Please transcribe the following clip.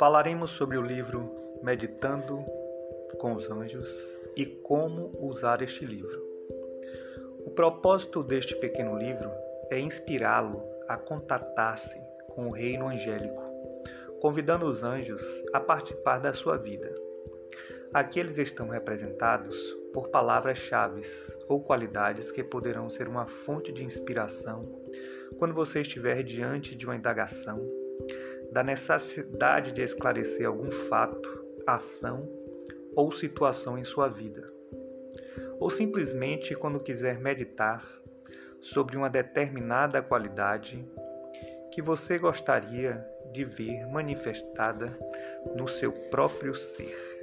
Falaremos sobre o livro Meditando com os Anjos e como usar este livro. O propósito deste pequeno livro é inspirá-lo a contatar-se com o reino angélico, convidando os anjos a participar da sua vida. Aqui eles estão representados por palavras-chave ou qualidades que poderão ser uma fonte de inspiração quando você estiver diante de uma indagação, da necessidade de esclarecer algum fato, ação ou situação em sua vida, ou simplesmente quando quiser meditar sobre uma determinada qualidade que você gostaria de ver manifestada no seu próprio ser.